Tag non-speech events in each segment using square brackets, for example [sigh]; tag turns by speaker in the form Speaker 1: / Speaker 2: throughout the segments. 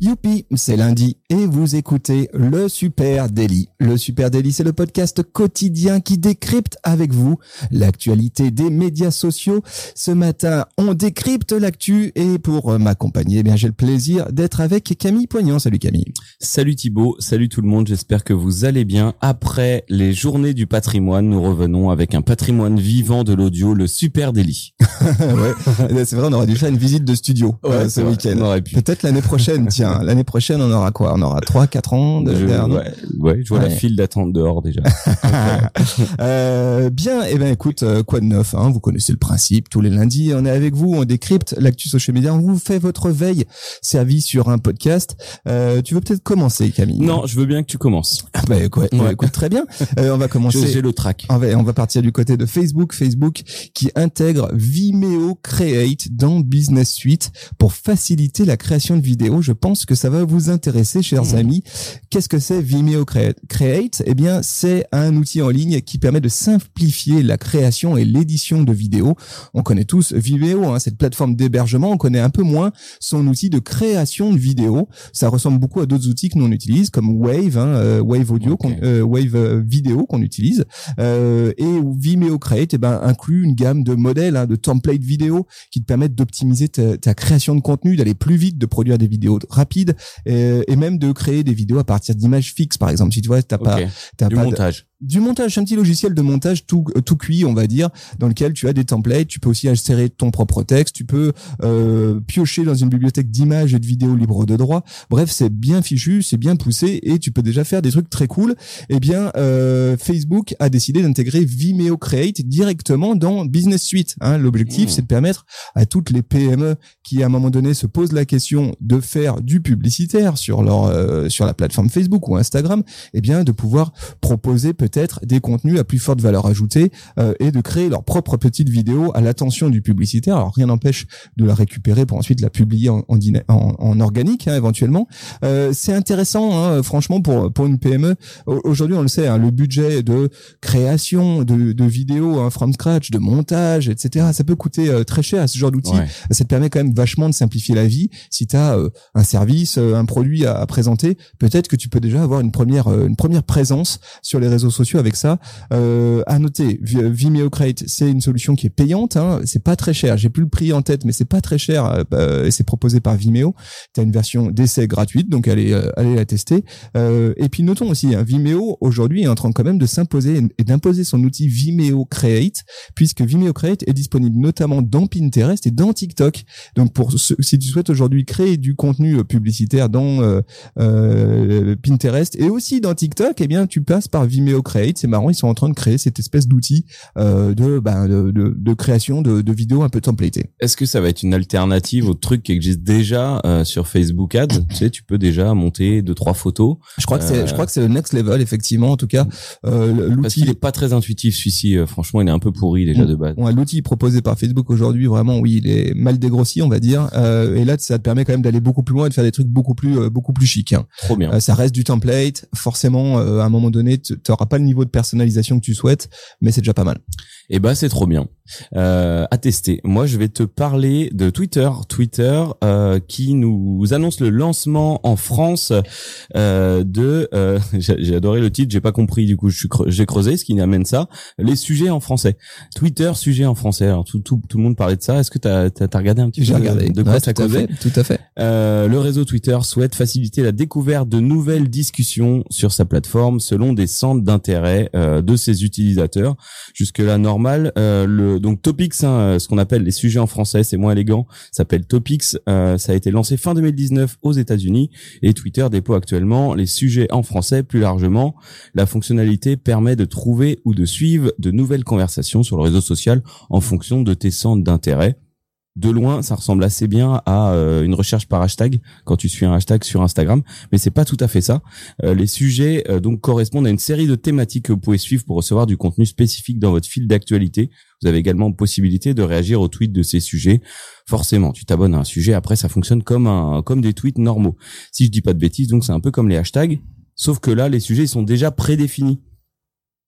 Speaker 1: Youpi, c'est lundi et vous écoutez le Super Daily. Le Super Daily, c'est le podcast quotidien qui décrypte avec vous l'actualité des médias sociaux. Ce matin, on décrypte l'actu et pour m'accompagner, eh bien j'ai le plaisir d'être avec Camille Poignant. Salut Camille.
Speaker 2: Salut Thibaut, salut tout le monde, j'espère que vous allez bien. Après les journées du patrimoine, nous revenons avec un patrimoine vivant de l'audio, le Super Daily. [laughs]
Speaker 1: ouais, c'est vrai, on aurait dû faire une visite de studio euh, ce week-end. Peut-être l'année prochaine, tiens l'année prochaine, on aura quoi? On aura 3 4 ans de
Speaker 2: je, ouais, ouais, je vois la file d'attente dehors déjà. [laughs] [laughs]
Speaker 1: euh, bien, et eh ben écoute, euh, quoi de neuf hein? Vous connaissez le principe. Tous les lundis, on est avec vous, on décrypte l'actu social media, on vous fait votre veille servi sur un podcast. Euh, tu veux peut-être commencer, Camille?
Speaker 2: Non, je veux bien que tu commences.
Speaker 1: Ah bah, ouais. écoute, très bien. Euh, on va [laughs] commencer.
Speaker 2: J'ai le track.
Speaker 1: On va, on va partir du côté de Facebook. Facebook qui intègre Vimeo Create dans Business Suite pour faciliter la création de vidéos. Je pense que ça va vous intéresser, chers mmh. amis. Qu'est-ce que c'est Vimeo Create? Eh bien, c'est un outil en ligne qui permet de simplifier la création et l'édition de vidéos. On connaît tous Vimeo, hein, cette plateforme d'hébergement. On connaît un peu moins son outil de création de vidéos. Ça ressemble beaucoup à d'autres outils que nous on utilise, comme Wave, hein, euh, Wave Audio, euh, Wave euh, Vidéo qu'on utilise. et Vimeo Create, eh ben, inclut une gamme de modèles, hein, de templates vidéo qui te permettent d'optimiser ta, ta création de contenu, d'aller plus vite, de produire des vidéos rapides et, même de créer des vidéos à partir d'images fixes par exemple. Si tu vois t'as pas
Speaker 2: t'as du montage
Speaker 1: du montage, un petit logiciel de montage tout euh, tout cuit, on va dire, dans lequel tu as des templates, tu peux aussi insérer ton propre texte, tu peux euh, piocher dans une bibliothèque d'images et de vidéos libres de droit. Bref, c'est bien fichu, c'est bien poussé et tu peux déjà faire des trucs très cool. Eh bien, euh, Facebook a décidé d'intégrer Vimeo Create directement dans Business Suite. Hein. L'objectif, mmh. c'est de permettre à toutes les PME qui à un moment donné se posent la question de faire du publicitaire sur leur euh, sur la plateforme Facebook ou Instagram, eh bien de pouvoir proposer peut-être des contenus à plus forte valeur ajoutée euh, et de créer leur propre petite vidéo à l'attention du publicitaire. Alors rien n'empêche de la récupérer pour ensuite la publier en, en, en, organique hein, éventuellement. Euh, c'est intéressant, hein, franchement, pour pour une PME. Aujourd'hui, on le sait, hein, le budget de création de, de vidéos hein, from scratch, de montage, etc. Ça peut coûter euh, très cher à ce genre d'outil. Ça te permet quand même vachement de simplifier la vie. Si tu as euh, un service, un produit à, à présenter, peut-être que tu peux déjà avoir une première une première présence sur les réseaux sociaux avec ça. Euh, à noter, Vimeo Create, c'est une solution qui est payante. Hein, c'est pas très cher. J'ai plus le prix en tête, mais c'est pas très cher. Euh, euh, et c'est proposé par Vimeo. Tu as une version d'essai gratuite, donc allez, allez la tester. Et puis notons aussi, hein, Vimeo aujourd'hui est en train quand même de s'imposer et d'imposer son outil Vimeo Create, puisque Vimeo Create est disponible notamment dans Pinterest et dans TikTok. Donc pour si tu souhaites aujourd'hui créer du contenu publicitaire dans Pinterest et aussi dans TikTok, eh bien tu passes par Vimeo Create. C'est marrant, ils sont en train de créer cette espèce d'outil euh, de, ben, de, de, de, création de, de vidéos un peu templatées.
Speaker 2: Est-ce que ça va être une alternative au truc qui existe déjà euh, sur Facebook Ads? Tu sais, tu peux déjà monter deux trois photos.
Speaker 1: Je crois que c'est, je crois que c'est le next level effectivement. En tout cas, euh, l'outil.
Speaker 2: Qu'il est pas très intuitif celui-ci. Euh, franchement, il est un peu pourri déjà de base.
Speaker 1: Ouais, l'outil proposé par Facebook aujourd'hui, vraiment, oui, il est mal dégrossi, on va dire. Et là, ça te permet quand même d'aller beaucoup plus loin et de faire des trucs beaucoup plus, beaucoup plus chic. Hein.
Speaker 2: Trop bien.
Speaker 1: ça reste du template. Forcément, à un moment donné, tu n'auras pas le niveau de personnalisation que tu souhaites, mais c'est déjà pas mal.
Speaker 2: Et eh ben c'est trop bien. Euh, à tester. Moi, je vais te parler de Twitter. Twitter euh, qui nous annonce le lancement en France euh, de. Euh, [laughs] j'ai adoré le titre. J'ai pas compris. Du coup, j'ai creusé ce qui amène ça. Les sujets en français. Twitter sujets en français. Alors tout tout, tout le monde parlait de ça. Est-ce que tu as, as, regardé un petit peu
Speaker 1: J'ai regardé.
Speaker 2: De quoi
Speaker 1: ça tout, à fait, tout à fait.
Speaker 2: Euh, le réseau Twitter souhaite faciliter la découverte de nouvelles discussions sur sa plateforme selon des centres d'intérêt euh, de ses utilisateurs. Jusque là normal. le donc Topics, hein, euh, ce qu'on appelle les sujets en français, c'est moins élégant, s'appelle Topics. Euh, ça a été lancé fin 2019 aux États-Unis et Twitter déploie actuellement les sujets en français plus largement. La fonctionnalité permet de trouver ou de suivre de nouvelles conversations sur le réseau social en fonction de tes centres d'intérêt de loin, ça ressemble assez bien à euh, une recherche par hashtag quand tu suis un hashtag sur Instagram, mais c'est pas tout à fait ça. Euh, les sujets euh, donc correspondent à une série de thématiques que vous pouvez suivre pour recevoir du contenu spécifique dans votre fil d'actualité. Vous avez également possibilité de réagir aux tweets de ces sujets. Forcément, tu t'abonnes à un sujet, après ça fonctionne comme un comme des tweets normaux. Si je dis pas de bêtises, donc c'est un peu comme les hashtags, sauf que là les sujets sont déjà prédéfinis.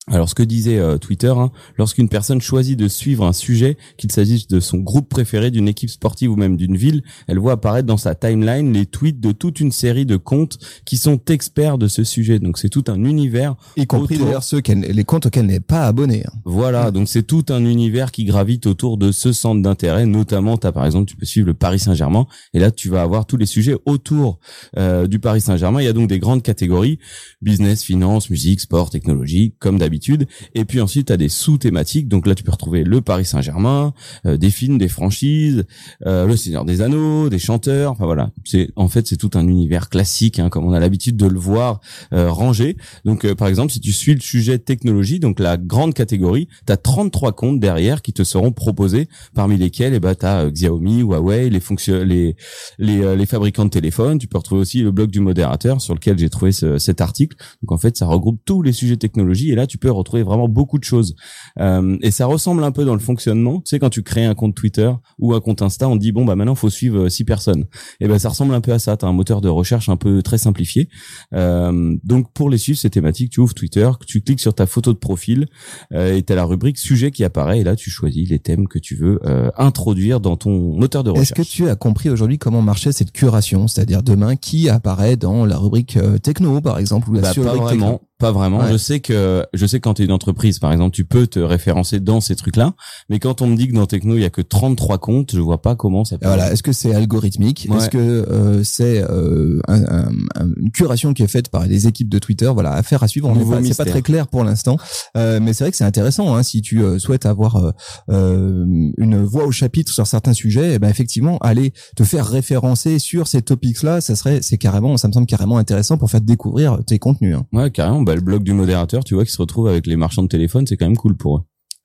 Speaker 2: Alors, ce que disait euh, Twitter, hein, lorsqu'une personne choisit de suivre un sujet, qu'il s'agisse de son groupe préféré, d'une équipe sportive ou même d'une ville, elle voit apparaître dans sa timeline les tweets de toute une série de comptes qui sont experts de ce sujet. Donc, c'est tout un univers.
Speaker 1: Y compris d'ailleurs ceux les comptes auxquels elle n'est pas abonné. hein.
Speaker 2: Voilà, donc c'est tout un univers qui gravite autour de ce centre d'intérêt. Notamment, t'as par exemple, tu peux suivre le Paris Saint-Germain, et là, tu vas avoir tous les sujets autour euh, du Paris Saint-Germain. Il y a donc des grandes catégories business, finance, musique, sport, technologie, comme d'habitude. Et puis ensuite, tu as des sous-thématiques. Donc là, tu peux retrouver le Paris Saint-Germain, euh, des films, des franchises, euh, le Seigneur des Anneaux, des chanteurs. Enfin voilà, c'est en fait c'est tout un univers classique, hein, comme on a l'habitude de le voir euh, rangé. Donc euh, par exemple, si tu suis le sujet technologie, donc la grande catégorie, tu as 33 comptes derrière qui te seront proposés, parmi lesquels eh ben tu as Xiaomi, Huawei, les fonctions les les, euh, les fabricants de téléphones. Tu peux retrouver aussi le blog du modérateur sur lequel j'ai trouvé ce- cet article. Donc en fait, ça regroupe tous les sujets technologie et là tu peux retrouver vraiment beaucoup de choses. Euh, et ça ressemble un peu dans le fonctionnement. Tu sais quand tu crées un compte Twitter ou un compte Insta, on dit bon bah maintenant faut suivre euh, six personnes. Et ben ça ressemble un peu à ça. T'as un moteur de recherche un peu très simplifié. Euh, donc pour les suivre ces thématiques, tu ouvres Twitter, tu cliques sur ta photo de profil euh, et t'as la rubrique sujet qui apparaît et là tu choisis les thèmes que tu veux euh, introduire dans ton moteur de recherche.
Speaker 1: Est-ce que tu as compris aujourd'hui comment marchait cette curation? C'est-à-dire demain, qui apparaît dans la rubrique euh, techno, par exemple, ou la
Speaker 2: Bah, pas vraiment, pas vraiment.
Speaker 1: Ouais.
Speaker 2: Je sais que je sais que quand tu es une entreprise, par exemple, tu peux te référencer dans ces trucs-là, mais quand on me dit que dans Techno il y a que 33 comptes, je vois pas comment ça peut.
Speaker 1: Voilà, est-ce que c'est algorithmique?
Speaker 2: Ouais.
Speaker 1: Est-ce que euh, c'est euh, un- un- un- une curation qui est faite par les équipes de Twitter? Voilà, affaire à suivre. On n'est
Speaker 2: Nouveau
Speaker 1: pas- C'est pas très clair pour l'instant, Euh, mais c'est vrai que c'est intéressant. Hein, si tu euh, souhaites avoir euh, euh, une voix au chapitre sur certains sujets, eh ben effectivement, aller te faire référencer sur ces topics-là, ça serait, c'est carrément, ça me semble carrément intéressant pour faire découvrir tes contenus. hein.
Speaker 2: Ouais, carrément. Bah, le blog du modérateur, tu vois, qui se retrouve avec les marchands de téléphone, c'est quand même cool pour eux.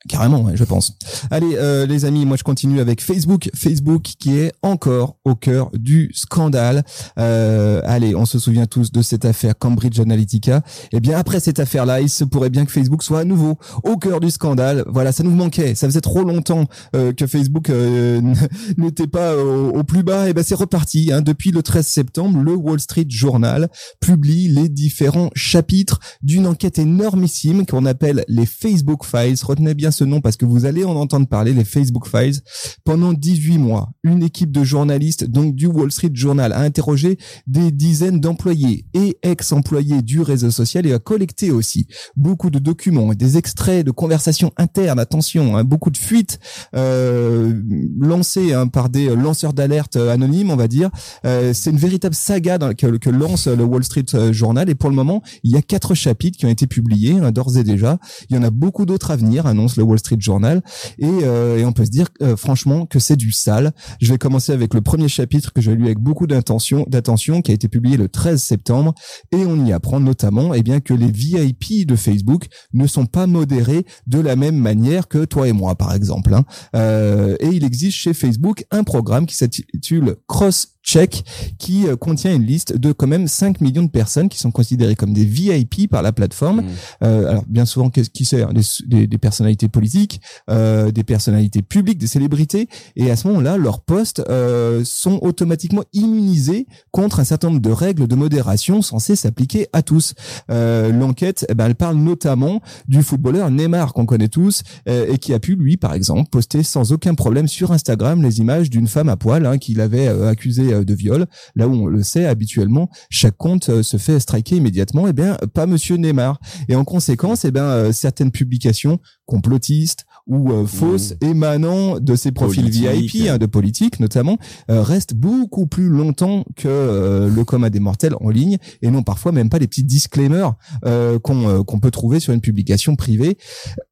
Speaker 1: Carrément, ouais, je pense. Allez, euh, les amis, moi je continue avec Facebook. Facebook qui est encore au cœur du scandale. Euh, allez, on se souvient tous de cette affaire Cambridge Analytica. Eh bien, après cette affaire-là, il se pourrait bien que Facebook soit à nouveau au cœur du scandale. Voilà, ça nous manquait. Ça faisait trop longtemps euh, que Facebook euh, [laughs] n'était pas au, plus bas. Et ben, c'est reparti. Hein. Depuis le 13 septembre, le Wall Street Journal publie les différents chapitres d'une enquête énormissime qu'on appelle les Facebook Files. Retenez bien ce nom parce que vous allez en entendre parler, les Facebook Files. Pendant 18 mois, une équipe de journalistes, donc du Wall Street Journal, a interrogé des dizaines d'employés et ex-employés du réseau social et a collecté aussi beaucoup de documents, des extraits de conversations internes, attention, hein, beaucoup de fuites euh, lancées hein, par des lanceurs d'alerte anonymes, on va dire. Euh, c'est une véritable saga dans, que, que lance le Wall Street euh, Journal et pour le moment, il y a quatre chapitres qui ont été publiés hein, d'ores et déjà. Il y en a beaucoup d'autres à venir, annonce Wall Street Journal et, euh, et on peut se dire euh, franchement que c'est du sale. Je vais commencer avec le premier chapitre que j'ai lu avec beaucoup d'intention, d'attention, qui a été publié le 13 septembre et on y apprend notamment eh bien que les VIP de Facebook ne sont pas modérés de la même manière que toi et moi par exemple. hein. Euh, et il existe chez Facebook un programme qui s'intitule Cross Check qui euh, contient une liste de quand même 5 millions de personnes qui sont considérées comme des VIP par la plateforme.
Speaker 2: Mmh.
Speaker 1: Euh, alors bien souvent, qu'est-ce qui c'est des, des, des personnalités politiques, euh, des personnalités publiques, des célébrités, et à ce moment-là, leurs posts euh, sont automatiquement immunisés contre un certain nombre de règles de modération censées s'appliquer à tous. Euh, L'enquête, eh ben, elle parle notamment du footballeur Neymar qu'on connaît tous euh, et qui a pu lui, par exemple, poster sans aucun problème sur Instagram les images d'une femme à poil hein, qu'il avait accusée euh, de viol. Là où on le sait habituellement, chaque compte euh, se fait striker immédiatement. Eh bien, pas Monsieur Neymar. Et en conséquence, eh ben, euh, certaines publications complotistes ou euh, fausses émanant de ces profils
Speaker 2: Politique.
Speaker 1: VIP, hein, de politique notamment, euh, restent beaucoup plus longtemps que euh, le commun des mortels en ligne et non parfois même pas les petits disclaimers euh, qu'on euh, qu'on peut trouver sur une publication privée.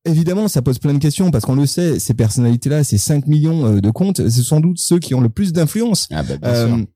Speaker 1: Évidemment, ça pose plein de questions parce qu'on le sait, ces personnalités-là, ces 5 millions euh, de comptes, c'est sans doute ceux qui ont le plus d'influence.
Speaker 2: Ah bah bien sûr.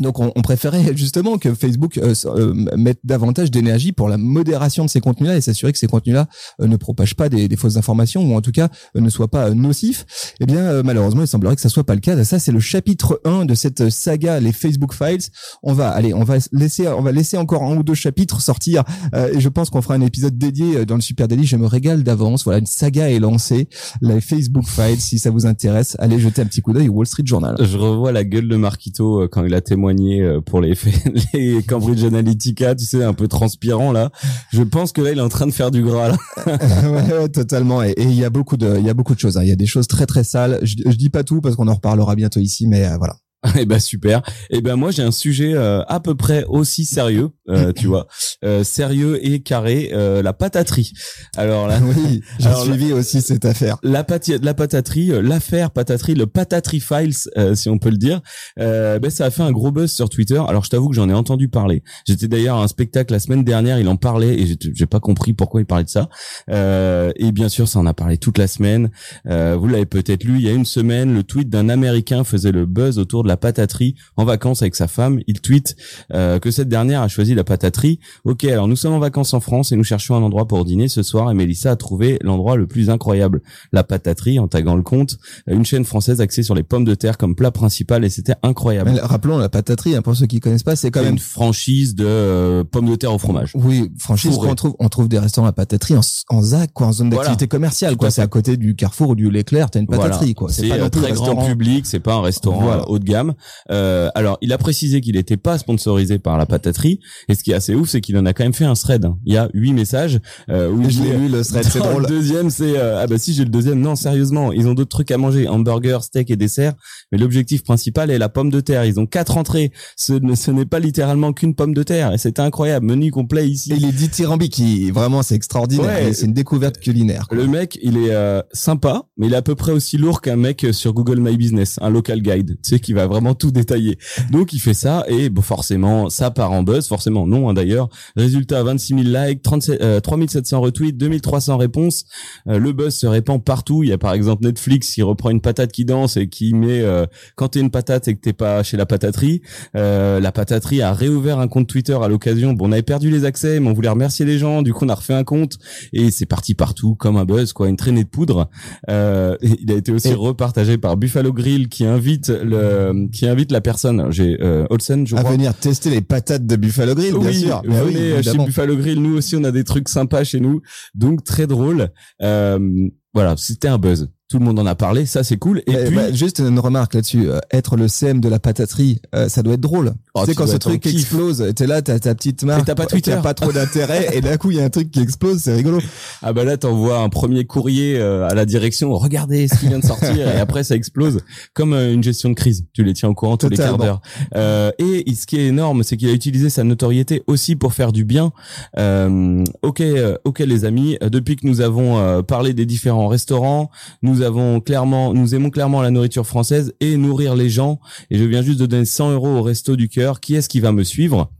Speaker 1: Donc on, on préférait justement que Facebook euh, euh, mette davantage d'énergie pour la modération de ces contenus-là et s'assurer que ces contenus-là euh, ne propagent pas des, des fausses informations ou en tout cas euh, ne soient pas nocifs. Eh bien malheureusement il semblerait que ça soit pas le cas. Ça c'est le chapitre 1 de cette saga les Facebook Files. On va allez on va laisser on va laisser encore un ou deux chapitres sortir et je pense qu'on fera un épisode dédié dans le Super Daily. Je me régale d'avance. Voilà une saga est lancée. Les Facebook Files si ça vous intéresse allez jeter un petit coup d'œil au Wall Street Journal.
Speaker 2: Je revois la gueule de Marquito quand il a témoigné euh, pour les [laughs] les Cambridge Analytica, tu sais, un peu transpirant là. Je pense que là, il est en train de faire du gras là. [laughs]
Speaker 1: ouais, ouais, totalement. Et il y a beaucoup de, il y a beaucoup de choses. hein. Il y a des choses très très sales. Je, je dis pas tout parce qu'on en reparlera bientôt ici, mais euh, voilà. [laughs]
Speaker 2: Eh ben super. Eh ben moi j'ai un sujet euh, à peu près aussi sérieux, euh, [laughs] tu vois, euh, sérieux et carré, euh, la pataterie. Alors là, [laughs]
Speaker 1: Oui, j'ai suivi aussi cette affaire.
Speaker 2: la, pati- la pataterie, euh, l'affaire pataterie, le patatry files, euh, si on peut le dire, euh, ben ça a fait un gros buzz sur Twitter. Alors je t'avoue que j'en ai entendu parler. J'étais d'ailleurs à un spectacle la semaine dernière, il en parlait et j'ai- j'ai pas compris pourquoi il parlait de ça. Euh, et bien sûr, ça en a parlé toute la semaine. Euh, vous l'avez peut-être lu il y a une semaine, le tweet d'un Américain faisait le buzz autour de la pataterie en vacances avec sa femme. Il tweet euh, que cette dernière a choisi la pataterie. Ok, alors nous sommes en vacances en France et nous cherchons un endroit pour dîner ce soir. Et Mélissa a trouvé l'endroit le plus incroyable, la pataterie, en taguant le compte, Euh, une chaîne française axée sur les pommes de terre comme plat principal et c'était incroyable.
Speaker 1: Mais rappelons la pataterie, hein, pour ceux qui connaissent pas, c'est quand même
Speaker 2: une franchise de euh, pommes de terre au fromage.
Speaker 1: Oui, franchise, on trouve, on trouve des restaurants à pataterie en, en ZAC, quoi, en zone
Speaker 2: Voilà.
Speaker 1: d'activité commerciale, quoi. C'est à côté du Carrefour ou du Leclerc, t'as une pataterie, quoi.
Speaker 2: C'est
Speaker 1: pas
Speaker 2: un très grand
Speaker 1: restaurant.
Speaker 2: public, c'est pas un restaurant
Speaker 1: Voilà.
Speaker 2: haut de gamme. Euh, alors, il a précisé qu'il n'était pas sponsorisé par la pataterie. Et ce qui est assez ouf, c'est qu'il en a quand même fait un thread. Il y a huit messages. Euh, où
Speaker 1: Je l'ai le thread, c'est drôle.
Speaker 2: Le deuxième, c'est euh, ah bah si j'ai le deuxième. Non, sérieusement, ils ont d'autres trucs à manger, hamburger, steak et dessert. Mais l'objectif principal est la pomme de terre. Ils ont quatre entrées. Ce, ne- ce n'est pas littéralement qu'une pomme de terre. Et c'était incroyable. Menu complet ici.
Speaker 1: Et les dithyrambiques, qui, vraiment, c'est extraordinaire.
Speaker 2: Ouais.
Speaker 1: C'est une découverte culinaire. quoi.
Speaker 2: Le mec, il est euh, sympa, mais il est à peu près aussi lourd qu'un mec sur Google My Business, un local guide, tu sais, qui va vraiment tout détailler. Donc il fait ça et bon, forcément, ça part en buzz, forcément non hein, d'ailleurs. Résultat, 26 000 likes, 37, euh, 3700 retweets, 2300 réponses. Euh, le buzz se répand partout. Il y a par exemple Netflix qui reprend une patate qui danse et qui met euh, quand t'es une patate et que t'es pas chez la pataterie. Euh, la pataterie a réouvert un compte Twitter à l'occasion. Bon, on avait perdu les accès, mais on voulait remercier les gens. Du coup, on a refait un compte et c'est parti partout comme un buzz, quoi, une traînée de poudre. Euh, [laughs] il a été aussi
Speaker 1: Et-
Speaker 2: repartagé par Buffalo Grill qui invite le, qui invite la personne. J'ai euh, Olsen, je
Speaker 1: À
Speaker 2: crois.
Speaker 1: venir tester les patates de Buffalo Grill, bien
Speaker 2: oui,
Speaker 1: sûr. Mais oui,
Speaker 2: venez chez. Buffalo Grill. Nous aussi, on a des trucs sympas chez nous, donc très drôle. Euh, voilà, c'était un buzz. Tout le monde en a parlé, ça c'est cool. Et puis,
Speaker 1: bah, juste une remarque là-dessus. Euh, être le CM de la pataterie, euh, ça doit être drôle.
Speaker 2: Oh,
Speaker 1: tu sais quand ce truc
Speaker 2: kiff.
Speaker 1: explose, t'es là, t'as ta petite marque,
Speaker 2: t'as pas Twitter.
Speaker 1: pas trop d'intérêt, et d'un coup il y a un truc qui explose, c'est rigolo. [laughs]
Speaker 2: Ah bah là t'envoies un premier courrier euh, à la direction, regardez ce qui vient de sortir et après ça explose comme euh, une gestion de crise. Tu les tiens au courant tous les quarts d'heure. Euh, et ce qui est énorme, c'est qu'il a utilisé sa notoriété aussi pour faire du bien. Euh, ok, ok les amis, depuis que nous avons euh, parlé des différents restaurants, nous avons clairement, nous aimons clairement la nourriture française et nourrir les gens. Et je viens juste de donner 100 euros au resto du cœur. Qui est-ce qui va me suivre?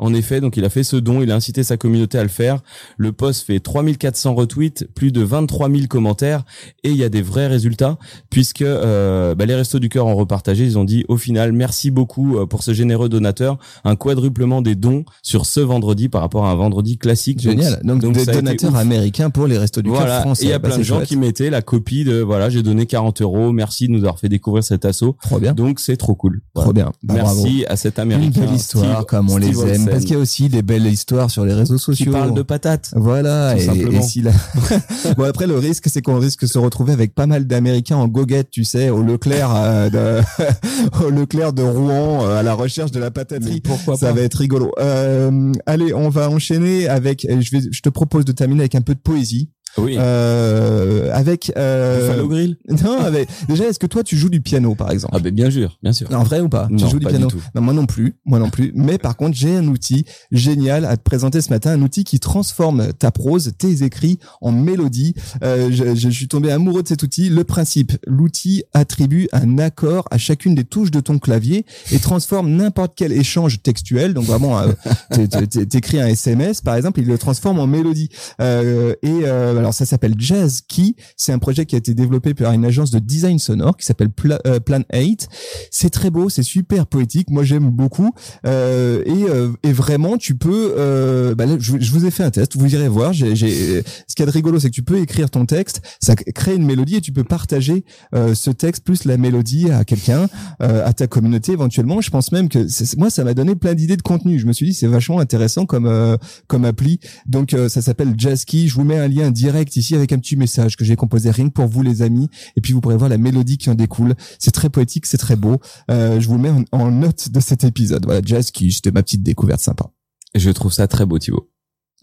Speaker 2: En effet, donc il a fait ce don, il a incité sa communauté à le faire. Le post fait 3400 retweets, plus de 23 000 commentaires et il y a des vrais résultats puisque euh, bah, les Restos du Cœur ont repartagé. Ils ont dit au final merci beaucoup euh, pour ce généreux donateur, un quadruplement des dons sur ce vendredi par rapport à un vendredi classique. Donc,
Speaker 1: Génial. Donc, des donateurs américains pour les restos du cœur
Speaker 2: Voilà,
Speaker 1: français.
Speaker 2: et il y a
Speaker 1: Bah,
Speaker 2: plein de gens
Speaker 1: chouette.
Speaker 2: qui mettaient la copie de voilà j'ai donné 40 euros, merci de nous avoir fait découvrir cet assaut.
Speaker 1: Trop bien.
Speaker 2: Donc c'est trop cool.
Speaker 1: Trop bien. Bah, bravo.
Speaker 2: merci à cet
Speaker 1: Une
Speaker 2: américain.
Speaker 1: belle histoire,
Speaker 2: Steve-
Speaker 1: comme on les aime. Parce qu'il y a aussi des belles histoires sur les réseaux
Speaker 2: qui
Speaker 1: sociaux.
Speaker 2: parle de patates.
Speaker 1: Voilà,
Speaker 2: Tout
Speaker 1: et,
Speaker 2: simplement.
Speaker 1: et si la- [laughs] bon après le risque c'est qu'on risque de se retrouver avec pas mal d'Américains en goguette, tu sais, au Leclerc, euh, de... [laughs] au Leclerc de Rouen euh, à la recherche de la pataterie.
Speaker 2: pourquoi
Speaker 1: Ça va être rigolo. Euh, allez, on va enchaîner avec. Je vais, je te propose de terminer avec un peu de poésie.
Speaker 2: Oui.
Speaker 1: Euh, avec. Euh,
Speaker 2: Grill. [laughs]
Speaker 1: non, avec. Déjà, est-ce que toi tu joues du piano par exemple?
Speaker 2: Ah ben bien sûr, bien sûr.
Speaker 1: En vrai ou pas? Tu
Speaker 2: Non,
Speaker 1: joues du
Speaker 2: pas
Speaker 1: piano?
Speaker 2: du tout.
Speaker 1: Non, moi non plus, moi non plus. Mais par contre, j'ai un outil génial à te présenter ce matin, un outil qui transforme ta prose, tes écrits en mélodie. Euh, je, je suis tombé amoureux de cet outil. Le principe, l'outil attribue un accord à chacune des touches de ton clavier et transforme n'importe quel échange textuel. Donc vraiment, euh, [laughs] t'é- t'é- t'écris un SMS par exemple, il le transforme en mélodie. Euh, et euh, alors ça s'appelle Jazz Key. C'est un projet qui a été développé par une agence de design sonore qui s'appelle euh, Plan 8. C'est très beau, c'est super poétique. Moi j'aime beaucoup. Euh, et, euh, et vraiment tu peux. Euh, bah là, je, vous ai fait un test. Vous irez voir. J'ai, Ce a de rigolo, c'est que tu peux écrire ton texte, ça crée une mélodie et tu peux partager ce texte plus la mélodie à quelqu'un, à ta communauté éventuellement. Je pense même que moi ça m'a donné plein d'idées de contenu. Je me suis dit c'est vachement intéressant comme comme appli. Donc ça s'appelle Jazzkey. Je vous mets un lien direct direct ici avec un petit message que j'ai composé rien que pour vous les amis. Et puis vous pourrez voir la mélodie qui en découle. C'est très poétique, c'est très beau. Euh, je vous mets en, en note de cet épisode. Voilà, Jazz qui c'était ma petite découverte sympa.
Speaker 2: Je trouve ça très beau, Thibaut.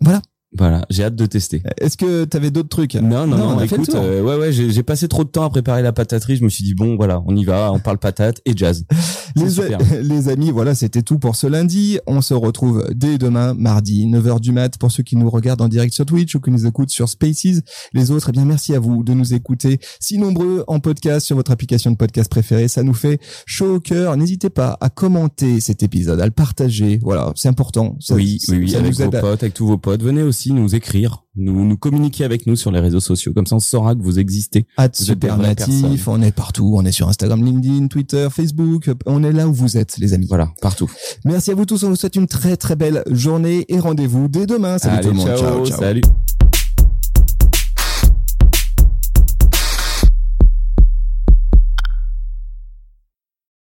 Speaker 1: Voilà.
Speaker 2: Voilà, j'ai hâte de tester.
Speaker 1: Est-ce que t'avais d'autres trucs?
Speaker 2: Non, non, non.
Speaker 1: on a fait le
Speaker 2: écoute, euh, ouais, ouais, j'ai j'ai passé trop de temps à préparer la pataterie. Je me suis dit bon, voilà, on y va, on parle patate et jazz. [laughs]
Speaker 1: Les,
Speaker 2: super. [laughs]
Speaker 1: les amis, voilà, c'était tout pour ce lundi. On se retrouve dès demain, mardi, 9h du mat, pour ceux qui nous regardent en direct sur Twitch ou qui nous écoutent sur Spaces. Les autres, eh bien, merci à vous de nous écouter si nombreux en podcast sur votre application de podcast préférée. Ça nous fait chaud au cœur. N'hésitez pas à commenter cet épisode, à le partager. Voilà, c'est important. Ça-
Speaker 2: oui, oui, oui,
Speaker 1: ça
Speaker 2: avec vos
Speaker 1: à-
Speaker 2: potes, avec tous vos potes. Venez aussi nous écrire, nous, nous communiquer avec nous sur les réseaux sociaux. Comme ça, on saura que vous existez.
Speaker 1: At
Speaker 2: Vous
Speaker 1: Supernatif, on est partout, on est sur Instagram, LinkedIn, Twitter, Facebook, on est là où vous êtes, les amis.
Speaker 2: Voilà, partout.
Speaker 1: Merci à vous tous, on vous souhaite une très très belle journée et rendez-vous dès demain. Salut
Speaker 2: Allez,
Speaker 1: tout le monde,
Speaker 2: ciao,
Speaker 1: ciao, ciao.
Speaker 2: salut.